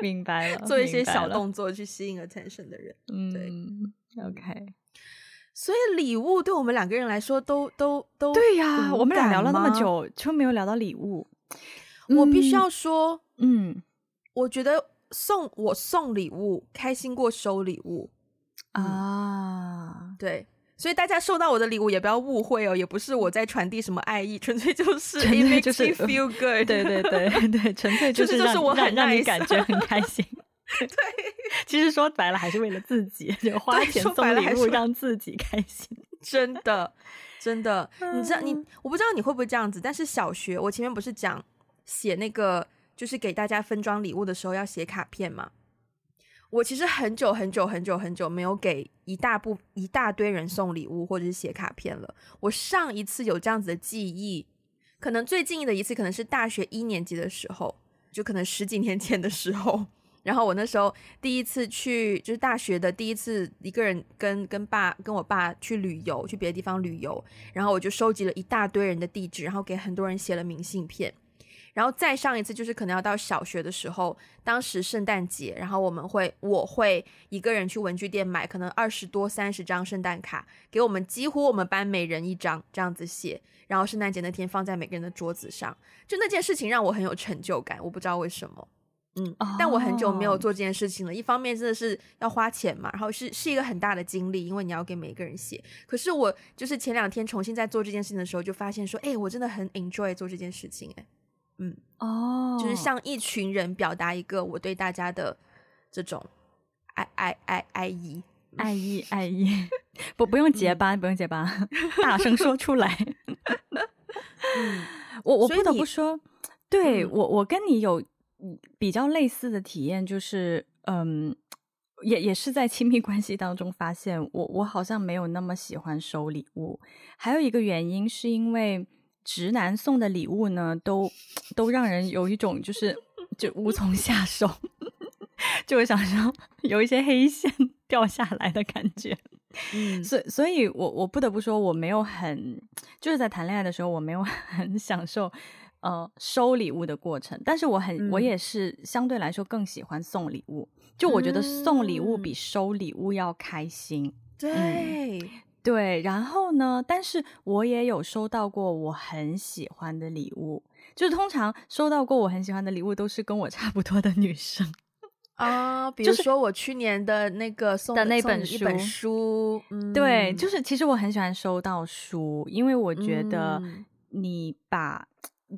[SPEAKER 2] 明白了，
[SPEAKER 1] 做一些小动作去吸引 attention 的人。
[SPEAKER 2] 嗯，对，OK。
[SPEAKER 1] 所以礼物对我们两个人来说都都都
[SPEAKER 2] 对呀，我们俩聊了那么久，就没有聊到礼物。
[SPEAKER 1] 我必须要说，
[SPEAKER 2] 嗯，
[SPEAKER 1] 我觉得送我送礼物开心过收礼物
[SPEAKER 2] 啊。
[SPEAKER 1] 对，所以大家收到我的礼物也不要误会哦，也不是我在传递什么爱意，纯粹就是
[SPEAKER 2] 纯粹就是
[SPEAKER 1] feel good。
[SPEAKER 2] 对对对对，纯粹 就是
[SPEAKER 1] 就是我很
[SPEAKER 2] 让你感觉很开心。
[SPEAKER 1] 对，
[SPEAKER 2] 其实说白了还是为了自己，就花钱送礼物让自己开心。
[SPEAKER 1] 真的，真的，你知道你，我不知道你会不会这样子，但是小学我前面不是讲写那个，就是给大家分装礼物的时候要写卡片嘛？我其实很久很久很久很久没有给一大部一大堆人送礼物或者是写卡片了。我上一次有这样子的记忆，可能最近的一次可能是大学一年级的时候，就可能十几年前的时候。然后我那时候第一次去，就是大学的第一次，一个人跟跟爸跟我爸去旅游，去别的地方旅游。然后我就收集了一大堆人的地址，然后给很多人写了明信片。然后再上一次就是可能要到小学的时候，当时圣诞节，然后我们会我会一个人去文具店买可能二十多三十张圣诞卡，给我们几乎我们班每人一张这样子写，然后圣诞节那天放在每个人的桌子上。就那件事情让我很有成就感，我不知道为什么。嗯，但我很久没有做这件事情了。Oh. 一方面真的是要花钱嘛，然后是是一个很大的精力，因为你要给每一个人写。可是我就是前两天重新在做这件事情的时候，就发现说，哎、欸，我真的很 enjoy 做这件事情、欸。哎，嗯，
[SPEAKER 2] 哦，oh.
[SPEAKER 1] 就是向一群人表达一个我对大家的这种爱爱爱爱意，
[SPEAKER 2] 爱意 爱意，不不用结巴，不用结巴，大声说出来。
[SPEAKER 1] 嗯，
[SPEAKER 2] 我我不得不说，对、嗯、我我跟你有。比较类似的体验就是，嗯，也也是在亲密关系当中发现我，我我好像没有那么喜欢收礼物。还有一个原因是因为直男送的礼物呢，都都让人有一种就是就无从下手，就我想说有一些黑线 掉下来的感觉。嗯，所以所以我我不得不说，我没有很就是在谈恋爱的时候，我没有很享受。呃，收礼物的过程，但是我很，嗯、我也是相对来说更喜欢送礼物。就我觉得送礼物比收礼物要开心。
[SPEAKER 1] 对、嗯、
[SPEAKER 2] 对，然后呢，但是我也有收到过我很喜欢的礼物。就是通常收到过我很喜欢的礼物，都是跟我差不多的女生
[SPEAKER 1] 啊。比如说我去年的那个送的那本书，一本书，嗯、
[SPEAKER 2] 对，就是其实我很喜欢收到书，因为我觉得你把。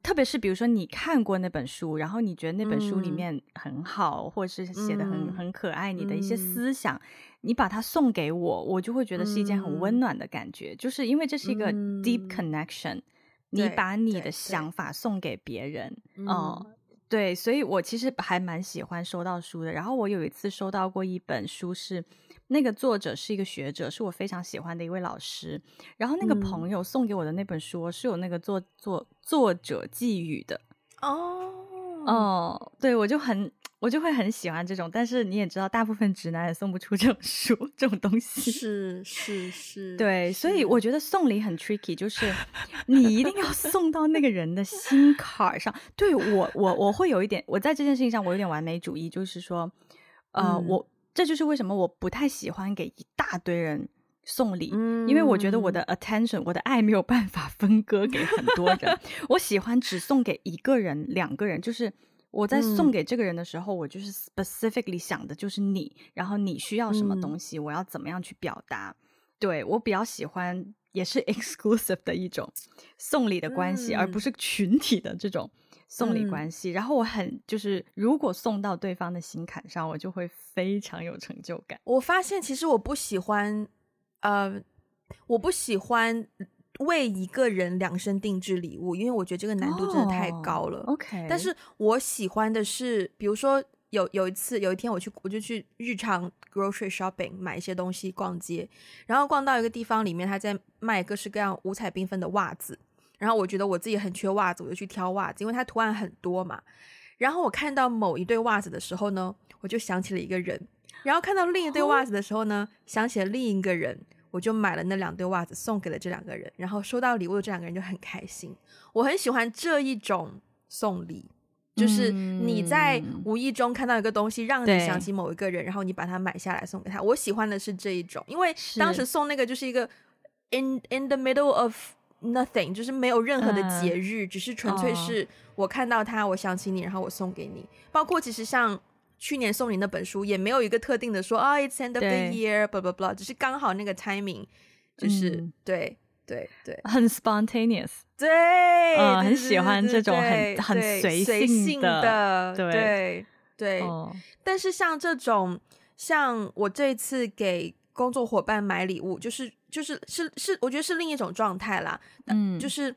[SPEAKER 2] 特别是比如说你看过那本书，然后你觉得那本书里面很好，嗯、或者是写的很、嗯、很可爱，你的一些思想，嗯、你把它送给我，我就会觉得是一件很温暖的感觉，嗯、就是因为这是一个 deep connection，、嗯、你把你的想法送给别人，哦，嗯，对，所以我其实还蛮喜欢收到书的。然后我有一次收到过一本书是。那个作者是一个学者，是我非常喜欢的一位老师。然后那个朋友送给我的那本书是有那个作作作者寄语的。
[SPEAKER 1] 哦
[SPEAKER 2] 哦，对，我就很我就会很喜欢这种。但是你也知道，大部分直男也送不出这种书这种东西。
[SPEAKER 1] 是是是，
[SPEAKER 2] 对，
[SPEAKER 1] 是
[SPEAKER 2] 所以我觉得送礼很 tricky，就是你一定要送到那个人的心坎上。对我我我会有一点，我在这件事情上我有点完美主义，就是说，呃，嗯、我。这就是为什么我不太喜欢给一大堆人送礼，嗯、因为我觉得我的 attention，我的爱没有办法分割给很多人。我喜欢只送给一个人、两个人，就是我在送给这个人的时候，嗯、我就是 specifically 想的就是你，然后你需要什么东西，嗯、我要怎么样去表达。对，我比较喜欢，也是 exclusive 的一种送礼的关系，嗯、而不是群体的这种。送礼关系，嗯、然后我很就是，如果送到对方的心坎上，我就会非常有成就感。
[SPEAKER 1] 我发现其实我不喜欢，呃，我不喜欢为一个人量身定制礼物，因为我觉得这个难度真的太高了。
[SPEAKER 2] Oh, OK，
[SPEAKER 1] 但是我喜欢的是，比如说有有一次有一天我去，我就去日常 grocery shopping 买一些东西，逛街，然后逛到一个地方里面，他在卖各式各样五彩缤纷的袜子。然后我觉得我自己很缺袜子，我就去挑袜子，因为它图案很多嘛。然后我看到某一对袜子的时候呢，我就想起了一个人。然后看到另一对袜子的时候呢，想起了另一个人，我就买了那两对袜子送给了这两个人。然后收到礼物的这两个人就很开心。我很喜欢这一种送礼，就是你在无意中看到一个东西，让你想起某一个人，然后你把它买下来送给他。我喜欢的是这一种，因为当时送那个就是一个 in in the middle of nothing，就是没有任何的节日，只是纯粹是我看到他，我想起你，然后我送给你。包括其实像。去年送你那本书也没有一个特定的说啊、oh,，it's end of the year，blah blah blah，只是刚好那个 timing，就是、嗯、对对对，
[SPEAKER 2] 很 spontaneous，
[SPEAKER 1] 对，
[SPEAKER 2] 嗯，很喜欢这种很很随性的，
[SPEAKER 1] 性的对对对、哦。但是像这种，像我这一次给工作伙伴买礼物，就是就是是是，我觉得是另一种状态啦。嗯，就是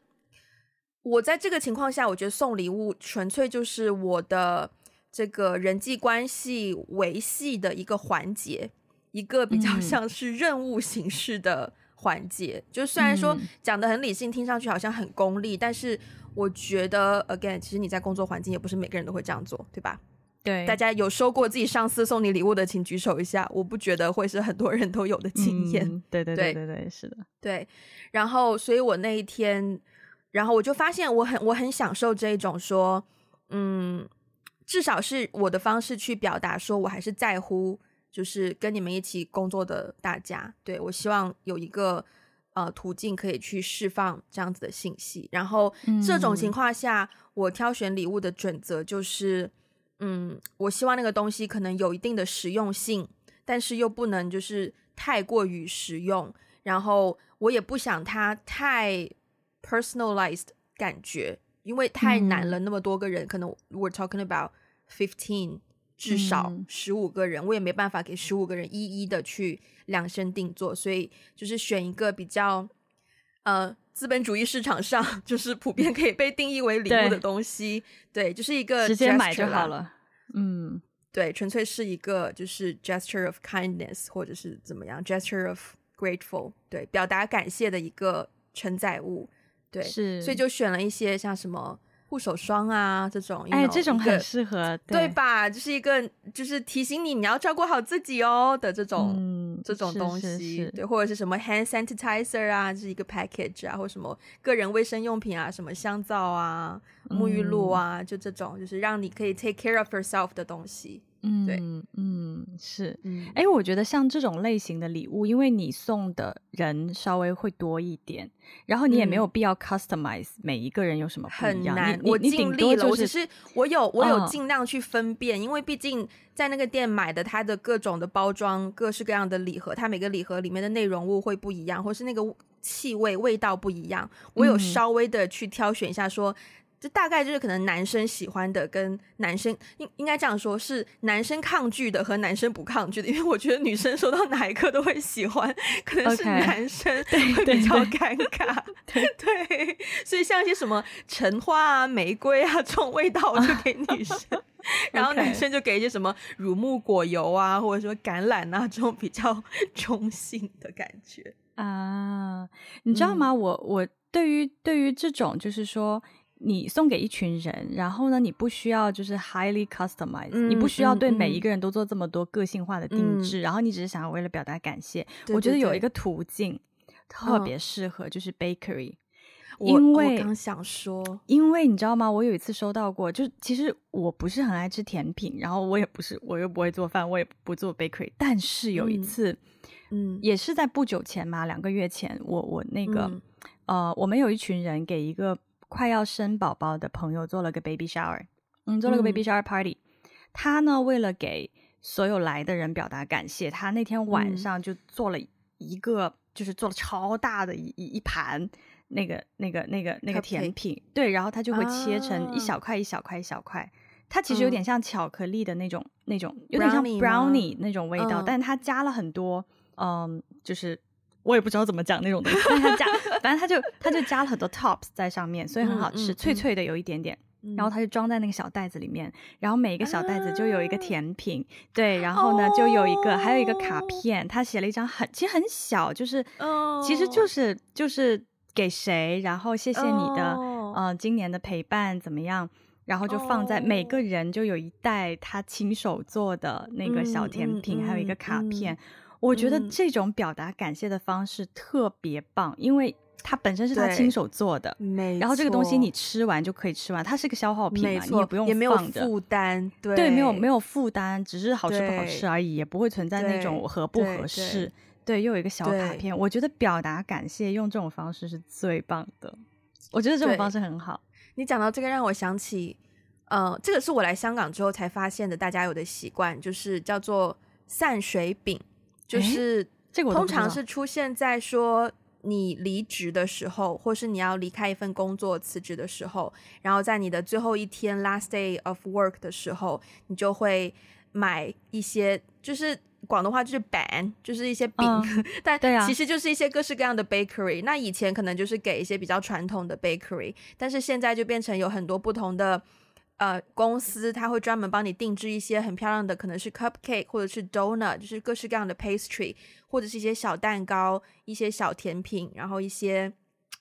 [SPEAKER 1] 我在这个情况下，我觉得送礼物纯粹就是我的。这个人际关系维系的一个环节，一个比较像是任务形式的环节。嗯、就虽然说讲的很理性，听上去好像很功利，但是我觉得，again，其实你在工作环境也不是每个人都会这样做，对吧？
[SPEAKER 2] 对，
[SPEAKER 1] 大家有收过自己上司送你礼物的，请举手一下。我不觉得会是很多人都有的经验。
[SPEAKER 2] 嗯、对对对对对，是的，
[SPEAKER 1] 对。然后，所以我那一天，然后我就发现，我很我很享受这一种说，嗯。至少是我的方式去表达，说我还是在乎，就是跟你们一起工作的大家。对，我希望有一个呃途径可以去释放这样子的信息。然后这种情况下，我挑选礼物的准则就是，嗯，我希望那个东西可能有一定的实用性，但是又不能就是太过于实用。然后我也不想它太 personalized 感觉。因为太难了，那么多个人，嗯、可能 we're talking about fifteen，至少十五个人，嗯，我也没办法给十五个人一一的去量身定做，所以就是选一个比较呃资本主义市场上 就是普遍可以被定义为礼物的东西，对，对，就是一个
[SPEAKER 2] 直接买就好了，嗯，
[SPEAKER 1] 对，纯粹是一个就是 gesture of kindness 或者是怎么样 gesture of grateful，对，表达感谢的一个承载物。对，是，所以就选了一些像什么护手霜啊这种，
[SPEAKER 2] 哎，这种很适合，对，
[SPEAKER 1] 对吧？就是一个就是提醒你你要照顾好自己哦的这种、
[SPEAKER 2] 嗯、
[SPEAKER 1] 这种东西
[SPEAKER 2] 是是是，
[SPEAKER 1] 对，或者是什么 hand sanitizer 啊，就是一个 package 啊，或什么个人卫生用品啊，什么香皂啊、沐浴露啊，嗯、就这种就是让你可以 take care of yourself 的东西。
[SPEAKER 2] 嗯，对，嗯，是，哎、嗯，我觉得像这种类型的礼物，因为你送的人稍微会多一点，然后你也没有必要 customize 每一个人有什么不一样，
[SPEAKER 1] 很难。
[SPEAKER 2] 我
[SPEAKER 1] 尽力了，
[SPEAKER 2] 就是、
[SPEAKER 1] 我只是我有我有尽量去分辨，嗯、因为毕竟在那个店买的，它的各种的包装，各式各样的礼盒，它每个礼盒里面的内容物会不一样，或是那个气味味道不一样，我有稍微的去挑选一下说。嗯就大概就是可能男生喜欢的跟男生应应该这样说，是男生抗拒的和男生不抗拒的，因为我觉得女生收到哪一个都会喜欢，可能是男生会比较尴 尬。Okay. 对，对，对，对，所以像一些什么橙花啊、玫瑰啊这种味道，我就给女生，然后男生就给一些什么乳木果油啊，或者说橄榄啊这种比较 中性的感觉
[SPEAKER 2] 啊。你知道吗？嗯、我我对于对于这种就是说。你送给一群人，然后呢，你不需要就是 highly customized，、嗯、你不需要对每一个人都做这么多个性化的定制，嗯、然后你只是想要为了表达感谢。对对对，我觉得有一个途径特别适合，就是 bakery，、哦、因为
[SPEAKER 1] 我刚想说，
[SPEAKER 2] 因为你知道吗？我有一次收到过，就其实我不是很爱吃甜品，然后我也不是，我又不会做饭，我也不做 bakery，但是有一次，嗯，嗯也是在不久前嘛，两个月前，我我那个、嗯、呃，我们有一群人给一个。快要生宝宝的朋友做了个 baby shower，嗯，做了个 baby shower party。嗯、他呢，为了给所有来的人表达感谢，他那天晚上就做了一个，嗯、就是做了超大的一一一盘那个那个那个那个甜品，对，然后他就会切成一小块一小块一小块，它其实有点像巧克力的那种、嗯、那种，有点像 brownie 那种味道，嗯、但是他加了很多，嗯，就是。我也不知道怎么讲那种东西，但他加，反正他就他就加了很多 tops 在上面，所以很好吃，嗯嗯、脆脆的有一点点。嗯、然后他就装在那个小袋子里面，然后每一个小袋子就有一个甜品，啊、对，然后呢就有一个、哦，还有一个卡片，他写了一张很其实很小，就是、哦、其实就是就是给谁，然后谢谢你的、哦、呃今年的陪伴怎么样。然后就放在每个人就有一袋他亲手做的那个小甜品，还有一个卡片。我觉得这种表达感谢的方式特别棒，因为它本身是他亲手做的，然后这个东西你吃完就可以吃完，它是个消耗品嘛，你也不用放着，
[SPEAKER 1] 也没有负担，对，
[SPEAKER 2] 对，没有没有负担，只是好吃不好吃而已，也不会存在那种合不合适。对，又有一个小卡片，我觉得表达感谢用这种方式是最棒的。我觉得这种方式很好。
[SPEAKER 1] 你讲到这个，让我想起，呃，这个是我来香港之后才发现的，大家有的习惯就是叫做散水饼，就是这个通常是出现在说你离职的时候，或是你要离开一份工作辞职的时候，然后在你的最后一天 last day of work 的时候，你就会买一些，就是。广东话就是板，就是一些饼，嗯、但其实就是一些各式各样的 bakery。那以前可能就是给一些比较传统的 bakery，但是现在就变成有很多不同的呃公司，他会专门帮你定制一些很漂亮的，可能是 cupcake 或者是 donut，就是各式各样的 pastry，或者是一些小蛋糕、一些小甜品，然后一些。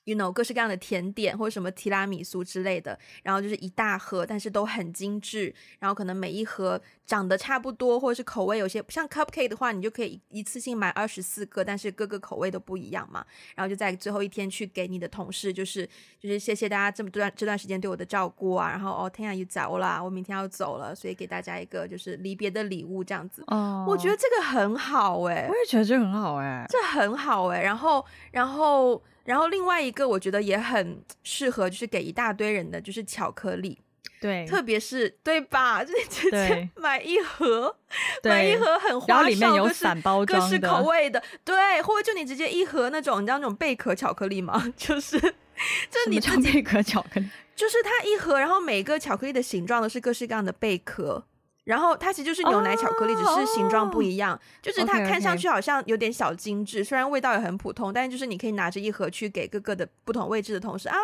[SPEAKER 1] You know 各式各样的甜点或者什么提拉米苏之类的，然后就是一大盒，但是都很精致，然后可能每一盒长得差不多，或者是口味有些像 cupcake 的话，你就可以一次性买二十四个，但是各个口味都不一样嘛。然后就在最后一天去给你的同事，就是就是谢谢大家这么段这段时间对我的照顾啊，然后哦天啊，又走了，我明天要走了，所以给大家一个就是离别的礼物这样子。哦，我觉得这个很好诶、欸，
[SPEAKER 2] 我也觉得这很好诶、欸，
[SPEAKER 1] 这很好诶、欸。然后然后。然后另外一个我觉得也很适合，就是给一大堆人的，就是巧克力，
[SPEAKER 2] 对，
[SPEAKER 1] 特别是对吧？就是直接 买一盒，买一盒很花哨，
[SPEAKER 2] 里面有散包装，
[SPEAKER 1] 各式口味的，对，或者就你直接一盒那种，你知道那种贝壳巧克力吗？就是，就是你
[SPEAKER 2] 贝壳巧克力？
[SPEAKER 1] 就是它一盒，然后每个巧克力的形状都是各式各样的贝壳。然后它其实就是牛奶巧克力，oh, 只是形状不一样。就是它看上去好像有点小精致.虽然味道也很普通，但是就是你可以拿着一盒去给各个的不同位置的同事啊，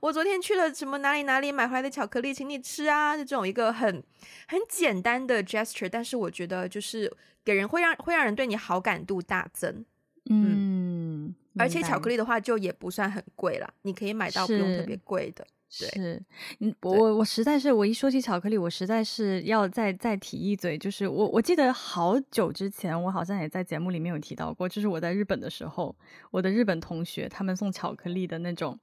[SPEAKER 1] 我昨天去了什么哪里哪里买回来的巧克力，请你吃啊，就这种一个很很简单的 gesture，但是我觉得就是给人会让会让人对你好感度大增。嗯，嗯，而且巧克力的话就也不算很贵啦，你可以买到不用特别贵的。
[SPEAKER 2] 是，嗯，我我实在是，我一说起巧克力，我实在是要再再提一嘴，就是我我记得好久之前，我好像也在节目里面有提到过，就是我在日本的时候，我的日本同学他们送巧克力的那种，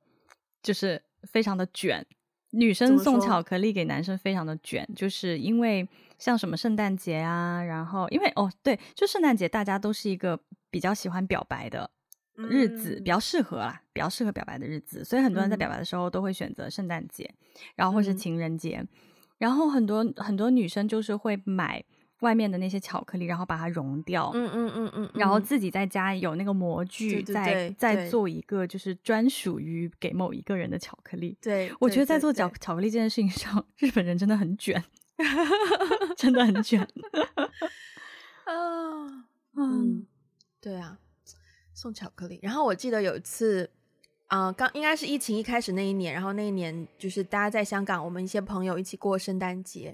[SPEAKER 2] 就是非常的卷，女生送巧克力给男生非常的卷，就是因为像什么圣诞节啊，然后因为哦对，就圣诞节大家都是一个比较喜欢表白的。日子比较适合啦，比较适合表白的日子，所以很多人在表白的时候都会选择圣诞节，嗯、然后或是情人节，嗯、然后很多很多女生就是会买外面的那些巧克力，然后把它融掉，嗯嗯嗯嗯，然后自己在家有那个模具，再再做一个就是专属于给某一个人的巧克力。对，我觉得在做巧。巧克力这件事情上，日本人真的很卷，真的很卷。
[SPEAKER 1] 啊，嗯，对啊。送巧克力，然后我记得有一次，啊、刚应该是疫情一开始那一年，然后那一年就是大家在香港，我们一些朋友一起过圣诞节，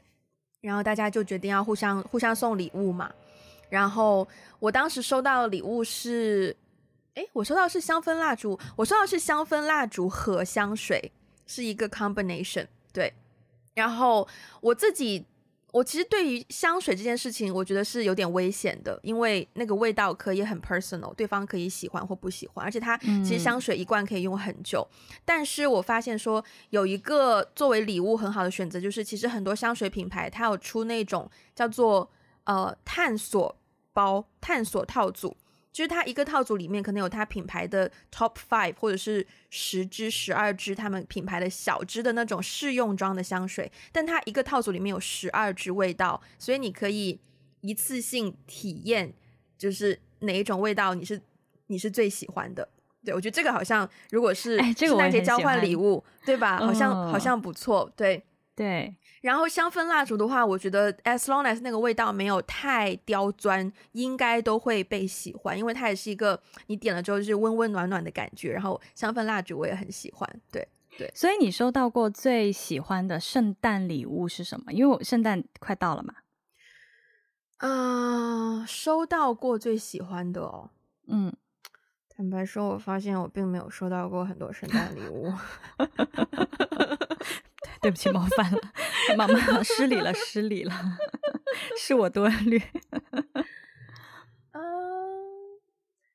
[SPEAKER 1] 然后大家就决定要互相互相送礼物嘛。然后我当时收到的礼物是，诶，我收到是香氛蜡烛，我收到是香氛蜡烛和香水，是一个 combination，对。然后我自己。我其实对于香水这件事情，我觉得是有点危险的，因为那个味道可以很 personal，对方可以喜欢或不喜欢，而且它其实香水一罐可以用很久。嗯。但是我发现说有一个作为礼物很好的选择，就是其实很多香水品牌它有出那种叫做呃探索包、探索套组。就是它一个套组里面可能有它品牌的 top five 或者是十支、十二支他们品牌的小支的那种试用装的香水，但它一个套组里面有十二支味道，所以你可以一次性体验，就是哪一种味道你是你是最喜欢的。对，我觉得这个好像如果是圣诞节交换礼物，哎，对吧？好像，哦，好像不错，对。
[SPEAKER 2] 对，
[SPEAKER 1] 然后香氛蜡烛的话，我觉得 as long as 那个味道没有太刁钻，应该都会被喜欢，因为它也是一个你点了之后就是温温暖暖的感觉。然后香氛蜡烛我也很喜欢，对对。
[SPEAKER 2] 所以你收到过最喜欢的圣诞礼物是什么？因为我圣诞快到了嘛。
[SPEAKER 1] 啊、呃，收到过最喜欢的哦，嗯，坦白说，我发现我并没有收到过很多圣诞礼物。
[SPEAKER 2] 对不起，冒犯了，妈妈失礼了，失礼了，是我多虑。
[SPEAKER 1] 嗯，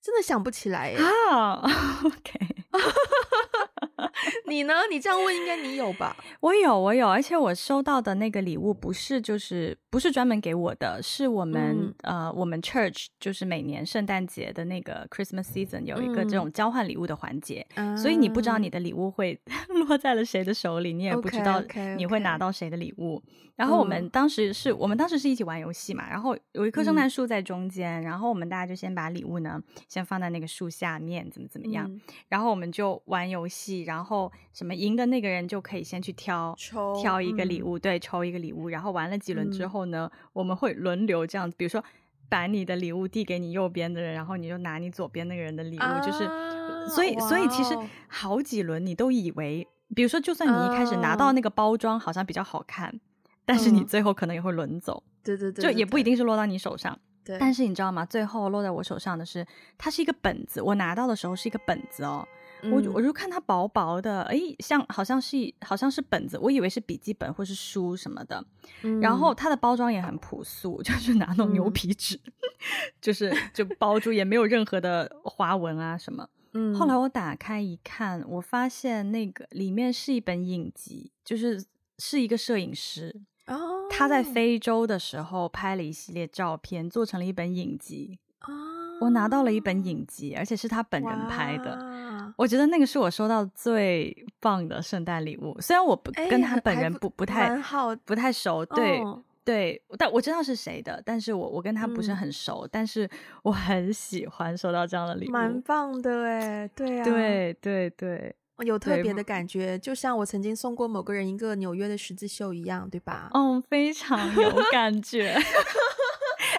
[SPEAKER 1] 真的想不起来耶。
[SPEAKER 2] 啊，OK。
[SPEAKER 1] 你呢？你这样问，应该你有吧？
[SPEAKER 2] 我有，我有，而且我收到的那个礼物不是就是不是专门给我的，是我们、嗯、呃我们 church 就是每年圣诞节的那个 Christmas season 有一个这种交换礼物的环节，嗯、所以你不知道你的礼物会 落在了谁的手里，你也不知道你会拿到谁的礼物。Okay, okay, okay. 然后我们当时是我们当时是一起玩游戏嘛，然后有一棵圣诞树在中间，嗯、然后我们大家就先把礼物呢先放在那个树下面，怎么怎么样，嗯、然后我们就玩游戏，然后什么赢的那个人就可以先去挑抽挑一个礼物，嗯、对，抽一个礼物，然后玩了几轮之后呢，嗯、我们会轮流这样子，比如说把你的礼物递给你右边的人，然后你就拿你左边那个人的礼物，啊、就是所以所以其实好几轮你都以为，比如说就算你一开始拿到那个包装好像比较好看。但是你最后可能也会轮走，
[SPEAKER 1] 嗯、对，对，对，对对对，
[SPEAKER 2] 就也不一定是落到你手上。
[SPEAKER 1] 对，
[SPEAKER 2] 但是你知道吗？最后落在我手上的是，它是一个本子。我拿到的时候是一个本子哦，嗯、我我就看它薄薄的，哎，像好像是好像是本子，我以为是笔记本或是书什么的。嗯、然后它的包装也很朴素，就是拿那种牛皮纸，嗯、就是就包住，也没有任何的花纹啊什么。嗯。后来我打开一看，我发现那个里面是一本影集，就是是一个摄影师。哦，他在非洲的时候拍了一系列照片，做成了一本影集。哦，我拿到了一本影集，而且是他本人拍的。我觉得那个是我收到最棒的圣诞礼物。虽然我不跟他本人不不，不太不太熟，对、哦、对，但我知道是谁的。但是我我跟他不是很熟，嗯、但是我很喜欢收到这样的礼物，
[SPEAKER 1] 蛮棒的哎，对啊，
[SPEAKER 2] 对对对。
[SPEAKER 1] 有特别的感觉，就像我曾经送过某个人一个纽约的十字绣一样，对吧？
[SPEAKER 2] 嗯，非常有感觉。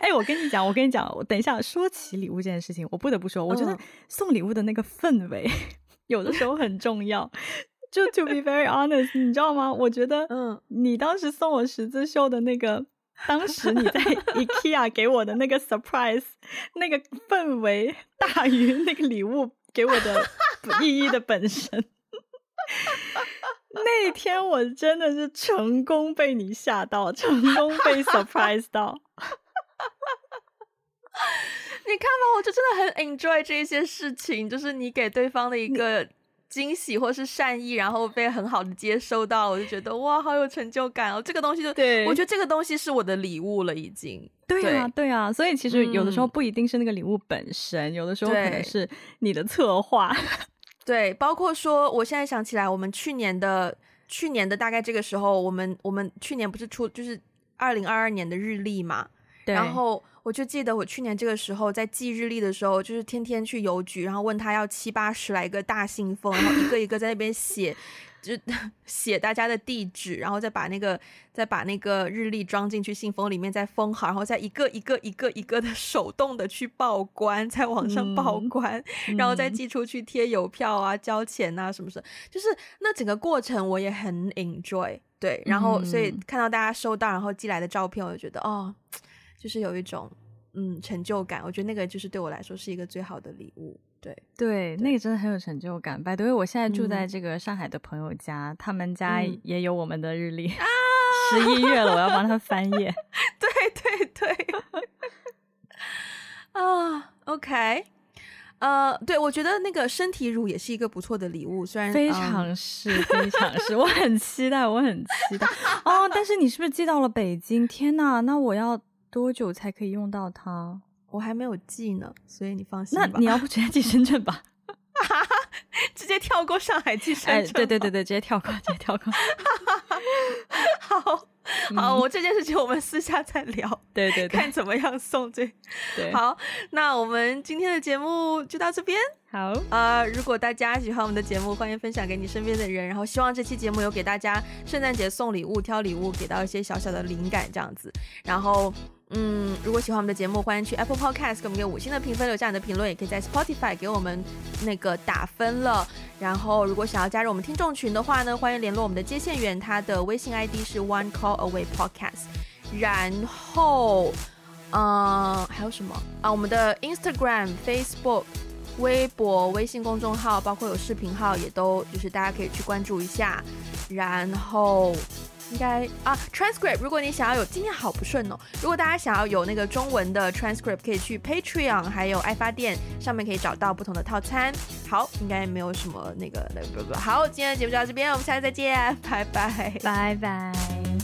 [SPEAKER 2] 哎、欸，我跟你讲，我跟你讲，我等一下说起礼物这件事情，我不得不说，我觉得送礼物的那个氛围有的时候很重要。就 to be very honest，你知道吗？我觉得，嗯，你当时送我十字绣的那个，当时你在 IKEA 给我的那个 surprise，那个氛围大于那个礼物。给我的意义的本身，那天我真的是成功被你吓到，成功被 surprise 到。
[SPEAKER 1] 你看吧，我就真的很 enjoy 这些事情，就是你给对方的一个惊喜或是善意，然后被很好的接收到，我就觉得哇，好有成就感哦。这个东西就对，我觉得这个东西是我的礼物了，已经。
[SPEAKER 2] 对啊，对啊，所以其实有的时候不一定是那个礼物本身，嗯、有的时候可能是你的策划。
[SPEAKER 1] 对，包括说，我现在想起来，我们去年的去年的大概这个时候，我们我们去年不是出就是二零二二年的日历嘛？然后我就记得我去年这个时候在寄日历的时候，就是天天去邮局，然后问他要七八十来个大信封，然后一个一个在那边写。就 写大家的地址，然后再把那个再把那个日历装进去信封里面，再封好，然后再一个一个一个一个的 手动的去报关，在网上报关，嗯、然后再寄出去贴邮票啊、交钱啊什么什么，就是那整个过程我也很 enjoy。对，然后所以看到大家收到然后寄来的照片，我就觉得哦，就是有一种嗯成就感。我觉得那个就是对我来说是一个最好的礼物。对
[SPEAKER 2] 对，那个真的很有成就感。By the way，我现在住在这个上海的朋友家，嗯、他们家也有我们的日历。啊，十一月了，我要帮他翻页。
[SPEAKER 1] 对对对。啊，OK，呃，对，我觉得那个身体乳也是一个不错的礼物，虽然
[SPEAKER 2] 非常是，嗯、非常是，我很期待，我很期待。哦，但是你是不是寄到了北京？天呐，那我要多久才可以用到它？
[SPEAKER 1] 我还没有寄呢，所以你放心吧。
[SPEAKER 2] 那你要不直接寄深圳吧？
[SPEAKER 1] 直接跳过上海寄深圳？
[SPEAKER 2] 对对对对，直接跳过，直接跳过。
[SPEAKER 1] 好。好，我这件事情我们私下再聊，
[SPEAKER 2] 对对对，
[SPEAKER 1] 看怎么样送这。对，好，那我们今天的节目就到这边。
[SPEAKER 2] 好，
[SPEAKER 1] 呃，如果大家喜欢我们的节目，欢迎分享给你身边的人，然后希望这期节目有给大家圣诞节送礼物、挑礼物，给到一些小小的灵感，这样子。然后，嗯，如果喜欢我们的节目，欢迎去 Apple Podcast 给我们个五星的评分，留下你的评论，也可以在 Spotify 给我们那个打分了。然后，如果想要加入我们听众群的话呢，欢迎联络我们的接线员，他的微信 ID 是 One Call Away Podcast。然后，嗯、还有什么啊？我们的 Instagram、Facebook。微博、微信公众号，包括有视频号，也都就是大家可以去关注一下。然后。应该啊，transcript。如果你想要有，今天好不顺哦。如果大家想要有那个中文的 transcript，可以去 Patreon，还有爱发电上面可以找到不同的套餐。好，应该没有什么那个那个不不。好，今天的节目就到这边，我们下次再见，拜拜，
[SPEAKER 2] 拜拜。